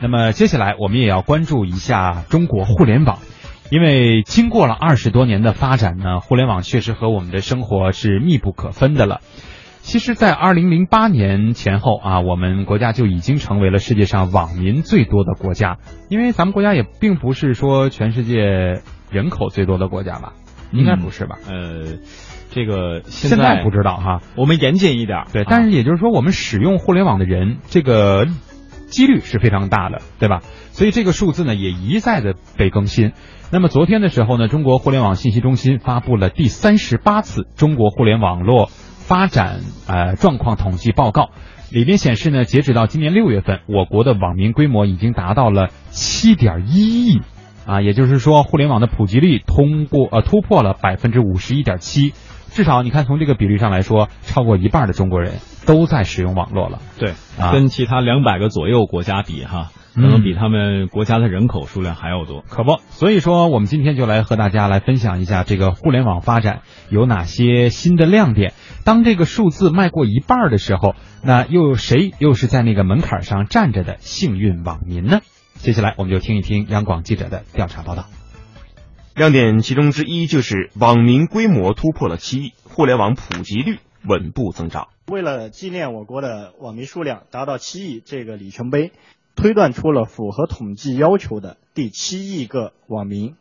那么接下来我们也要关注一下中国互联网，因为经过了二十多年的发展呢，互联网确实和我们的生活是密不可分的了。其实，在二零零八年前后啊，我们国家就已经成为了世界上网民最多的国家，因为咱们国家也并不是说全世界人口最多的国家吧？应该不是吧？呃，这个现现在不知道哈。我们严谨一点，对，啊但是也就是说，我们使用互联网的人，这个几率是非常大的，对吧？所以这个数字呢，也一再的被更新。那么昨天的时候呢，中国互联网信息中心发布了第三十八次中国互联网络发展呃状况统计报告，里边显示呢，截止到今年六月份，我国的网民规模已经达到了七点一亿。啊，也就是说，互联网的普及率通过呃突破了百分之五十一点七，至少你看从这个比率上来说，超过一半的中国人都在使用网络了。对，啊跟其他两百个左右国家比哈，可嗯能比他们国家的人口数量还要多。可不，所以说我们今天就来和大家来分享一下这个互联网发展有哪些新的亮点。当这个数字迈过一半的时候，那又有谁又是在那个门槛上站着的幸运网民呢？接下来我们就听一听央广记者的调查报道。亮点其中之一就是网民规模突破了七亿，互联网普及率稳步增长。为了纪念我国的网民数量达到七亿这个里程碑，推断出了符合统计要求的第七亿个网民。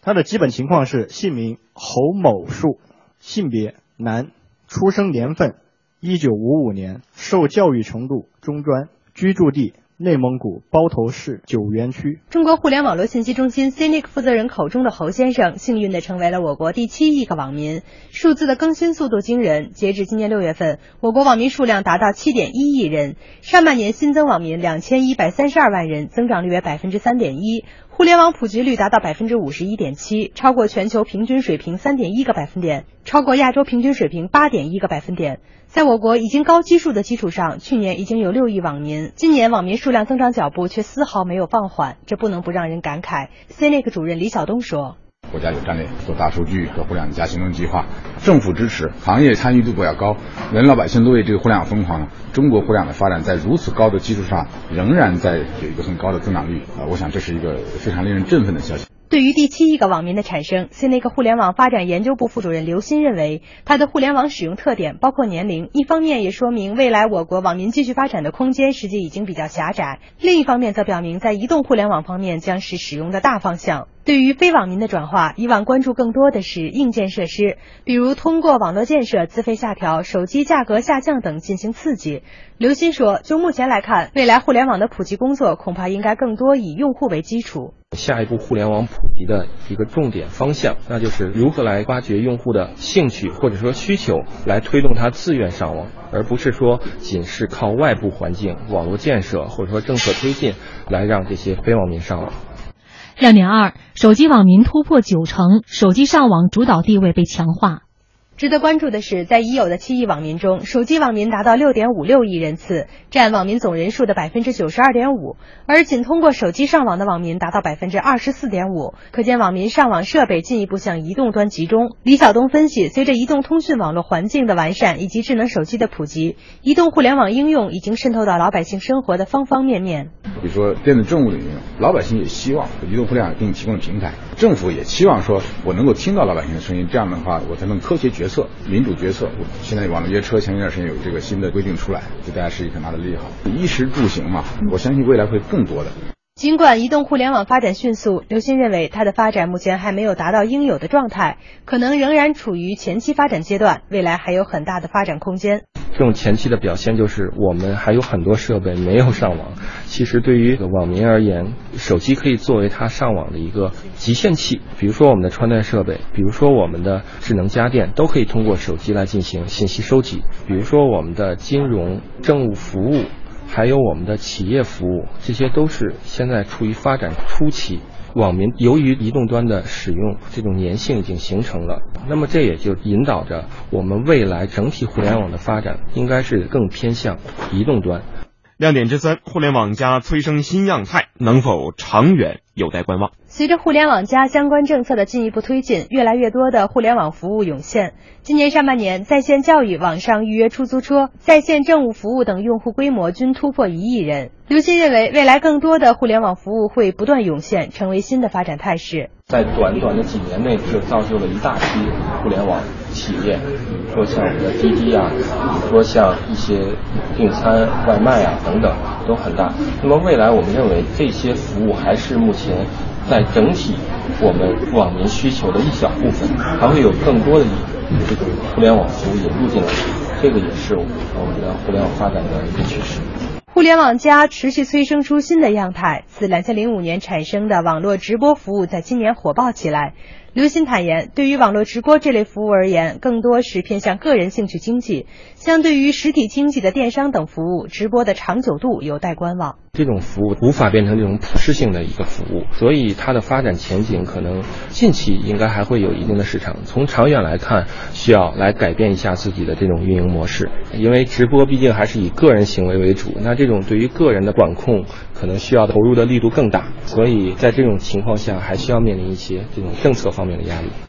他的基本情况是姓名侯某树，性别男，出生年份一九五五年，受教育程度中专，居住地内蒙古包头市九原区。中国互联网络信息中心 CNIC 负责人口中的侯先生，幸运地成为了我国第七亿个网民。数字的更新速度惊人，截至今年六月份，我国网民数量达到七点一亿人。上半年新增网民两千一百三十二万人，增长率为百分之三点一。互联网普及率达到百分之五十一点七，超过全球平均水平三点一个百分点，超过亚洲平均水平八点一个百分点。在我国已经高基数的基础上，去年已经有六亿网民，今年网民数量增长脚步却丝毫没有放缓，这不能不让人感慨。CNIC 主任李晓东说。国家有战略做大数据做互联网加行动计划，政府支持，行业参与度比较高，人老百姓都为这个互联网疯狂。中国互联网的发展在如此高的基础上，仍然在有一个很高的增长率啊！我想这是一个非常令人振奋的消息。对于第七亿个网民的产生，CNIC 互联网发展研究部副主任刘鑫认为，它的互联网使用特点包括年龄，一方面也说明未来我国网民继续发展的空间实际已经比较狭窄；另一方面则表明在移动互联网方面将是使用的大方向。对于非网民的转化，以往关注更多的是硬件设施，比如通过网络建设资费下调、手机价格下降等进行刺激。刘鑫说，就目前来看，未来互联网的普及工作恐怕应该更多以用户为基础。下一步互联网普及的一个重点方向，那就是如何来挖掘用户的兴趣或者说需求，来推动他自愿上网，而不是说仅是靠外部环境、网络建设或者说政策推进来让这些非网民上网。亮点二：手机网民突破九成，手机上网主导地位被强化。值得关注的是，在已有的七亿网民中，手机网民达到六点五六亿人次，占网民总人数的百分之九十二点五，而仅通过手机上网的网民达到百分之二十四点五，可见网民上网设备进一步向移动端集中。李晓东分析，随着移动通讯网络环境的完善以及智能手机的普及，移动互联网应用已经渗透到老百姓生活的方方面面。比如说电子政务的应用，老百姓也希望移动互联网给你提供平台，政府也期望说我能够听到老百姓的声音，这样的话我才能科学决策策、民主决策。现在网络约车前一段时间有这个新的规定出来，对大家是一个很大的利好。衣食住行嘛，我相信未来会更多的。尽管移动互联网发展迅速，刘鑫认为它的发展目前还没有达到应有的状态，可能仍然处于前期发展阶段，未来还有很大的发展空间。这种前期的表现就是我们还有很多设备没有上网。其实对于网民而言，手机可以作为他上网的一个极限器。比如说我们的穿戴设备，比如说我们的智能家电，都可以通过手机来进行信息收集。比如说我们的金融、政务服务。还有我们的企业服务，这些都是现在处于发展初期。网民由于移动端的使用，这种粘性已经形成了，那么这也就引导着我们未来整体互联网的发展应该是更偏向移动端。亮点之三，互联网加催生新样态，能否长远有待观望。随着互联网加相关政策的进一步推进，越来越多的互联网服务涌现。今年上半年，在线教育、网上预约出租车、在线政务服务等用户规模均突破一亿人。刘鑫认为，未来更多的互联网服务会不断涌现，成为新的发展态势。在短短的几年内，就造就了一大批互联网企业，比如说像我们的滴滴啊，比如说像一些订餐、外卖啊等等，都很大。那么未来，我们认为这些服务还是目前在整体我们网民需求的一小部分，还会有更多的这种互联网服务引入进来，这个也是我们的互联网发展的一个趋势。互联网加持续催生出新的样态。自两千零五年产生的网络直播服务，在今年火爆起来。刘鑫坦言，对于网络直播这类服务而言，更多是偏向个人兴趣经济。相对于实体经济的电商等服务，直播的长久度有待观望。这种服务无法变成这种普适性的一个服务，所以它的发展前景可能近期应该还会有一定的市场。从长远来看，需要来改变一下自己的这种运营模式，因为直播毕竟还是以个人行为为主，那这种对于个人的管控可能需要投入的力度更大，所以在这种情况下，还需要面临一些这种政策方方面的压力。